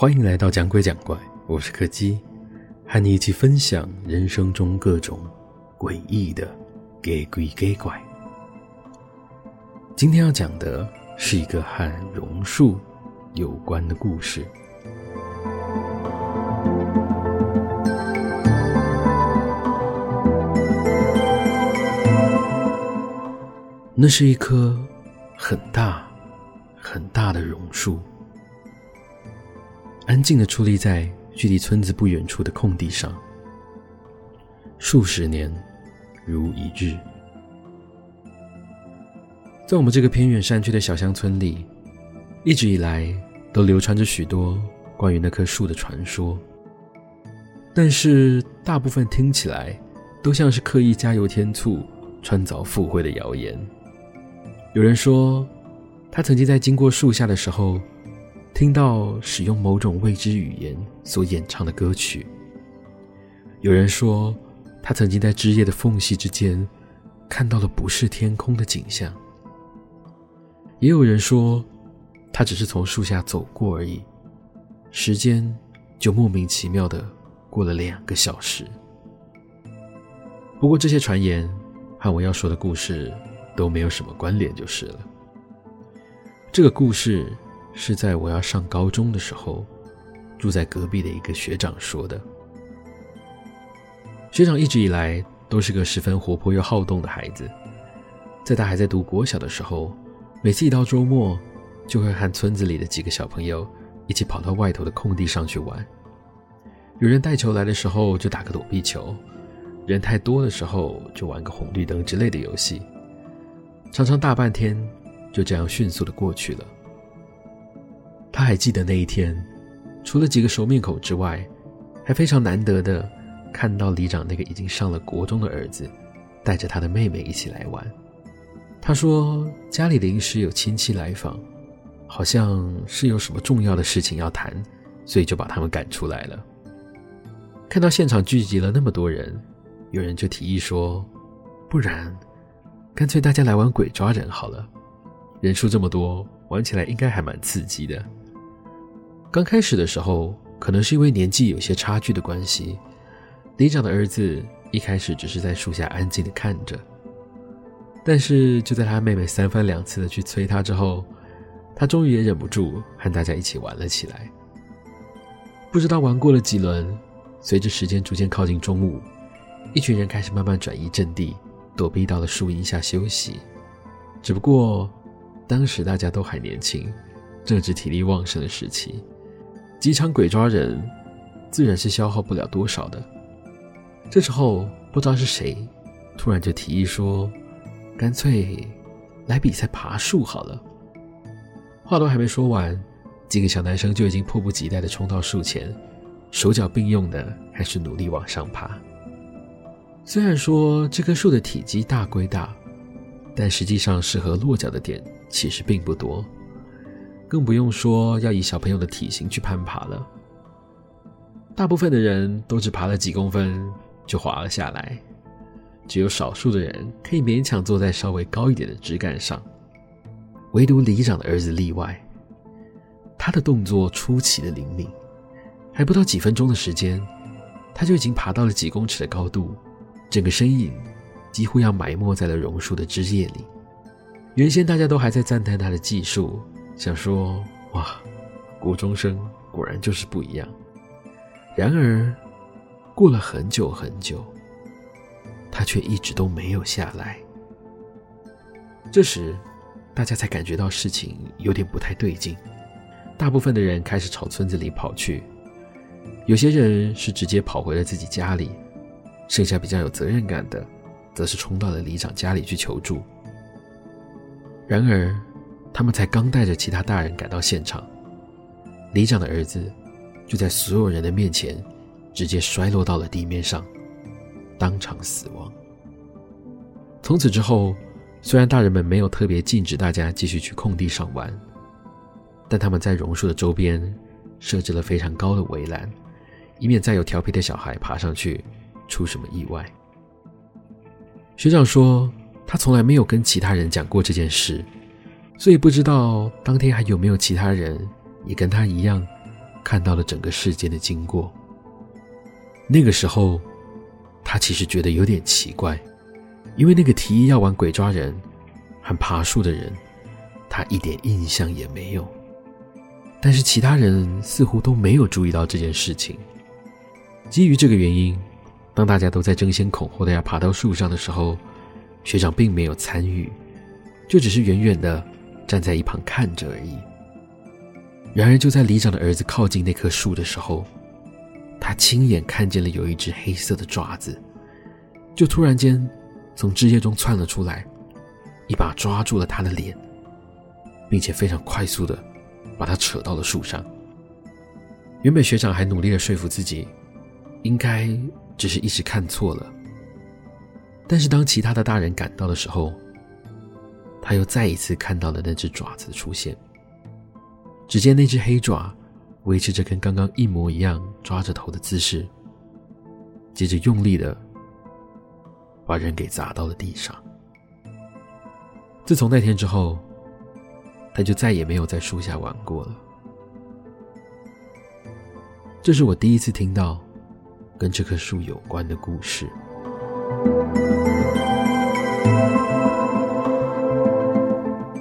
欢迎来到讲鬼讲怪，我是柯基，和你一起分享人生中各种诡异的给鬼给怪。今天要讲的是一个和榕树有关的故事。那是一棵很大很大的榕树。安静地矗立在距离村子不远处的空地上，数十年如一日。在我们这个偏远山区的小乡村里，一直以来都流传着许多关于那棵树的传说，但是大部分听起来都像是刻意加油添醋、穿凿附会的谣言。有人说，他曾经在经过树下的时候，听到使用某种未知语言所演唱的歌曲。有人说，他曾经在枝叶的缝隙之间看到了不是天空的景象。也有人说，他只是从树下走过而已，时间就莫名其妙的过了两个小时。不过这些传言和我要说的故事都没有什么关联，就是了。这个故事。是在我要上高中的时候，住在隔壁的一个学长说的。学长一直以来都是个十分活泼又好动的孩子，在他还在读国小的时候，每次一到周末，就会和村子里的几个小朋友一起跑到外头的空地上去玩。有人带球来的时候，就打个躲避球；人太多的时候，就玩个红绿灯之类的游戏。常常大半天就这样迅速的过去了。他还记得那一天，除了几个熟面孔之外，还非常难得的看到里长那个已经上了国中的儿子，带着他的妹妹一起来玩。他说家里临时有亲戚来访，好像是有什么重要的事情要谈，所以就把他们赶出来了。看到现场聚集了那么多人，有人就提议说，不然干脆大家来玩鬼抓人好了，人数这么多，玩起来应该还蛮刺激的。刚开始的时候，可能是因为年纪有些差距的关系，李长的儿子一开始只是在树下安静的看着。但是就在他妹妹三番两次的去催他之后，他终于也忍不住和大家一起玩了起来。不知道玩过了几轮，随着时间逐渐靠近中午，一群人开始慢慢转移阵地，躲避到了树荫下休息。只不过当时大家都还年轻，正值体力旺盛的时期。几场鬼抓人，自然是消耗不了多少的。这时候，不知道是谁，突然就提议说：“干脆来比赛爬树好了。”话都还没说完，几个小男生就已经迫不及待地冲到树前，手脚并用的开始努力往上爬。虽然说这棵树的体积大归大，但实际上适合落脚的点其实并不多。更不用说要以小朋友的体型去攀爬了。大部分的人都只爬了几公分就滑了下来，只有少数的人可以勉强坐在稍微高一点的枝干上。唯独里长的儿子例外，他的动作出奇的灵敏，还不到几分钟的时间，他就已经爬到了几公尺的高度，整个身影几乎要埋没在了榕树的枝叶里。原先大家都还在赞叹他的技术。想说哇，国中生果然就是不一样。然而，过了很久很久，他却一直都没有下来。这时，大家才感觉到事情有点不太对劲。大部分的人开始朝村子里跑去，有些人是直接跑回了自己家里，剩下比较有责任感的，则是冲到了里长家里去求助。然而，他们才刚带着其他大人赶到现场，里长的儿子就在所有人的面前直接摔落到了地面上，当场死亡。从此之后，虽然大人们没有特别禁止大家继续去空地上玩，但他们在榕树的周边设置了非常高的围栏，以免再有调皮的小孩爬上去出什么意外。学长说，他从来没有跟其他人讲过这件事。所以不知道当天还有没有其他人也跟他一样，看到了整个事件的经过。那个时候，他其实觉得有点奇怪，因为那个提议要玩鬼抓人和爬树的人，他一点印象也没有。但是其他人似乎都没有注意到这件事情。基于这个原因，当大家都在争先恐后的要爬到树上的时候，学长并没有参与，就只是远远的站在一旁看着而已。然而，就在里长的儿子靠近那棵树的时候，他亲眼看见了有一只黑色的爪子，就突然间从枝叶中窜了出来，一把抓住了他的脸，并且非常快速的把他扯到了树上。原本学长还努力的说服自己，应该只是一时看错了。但是当其他的大人赶到的时候，他又再一次看到了那只爪子的出现。只见那只黑爪维持着跟刚刚一模一样抓着头的姿势，接着用力的把人给砸到了地上。自从那天之后，他就再也没有在树下玩过了。这是我第一次听到跟这棵树有关的故事。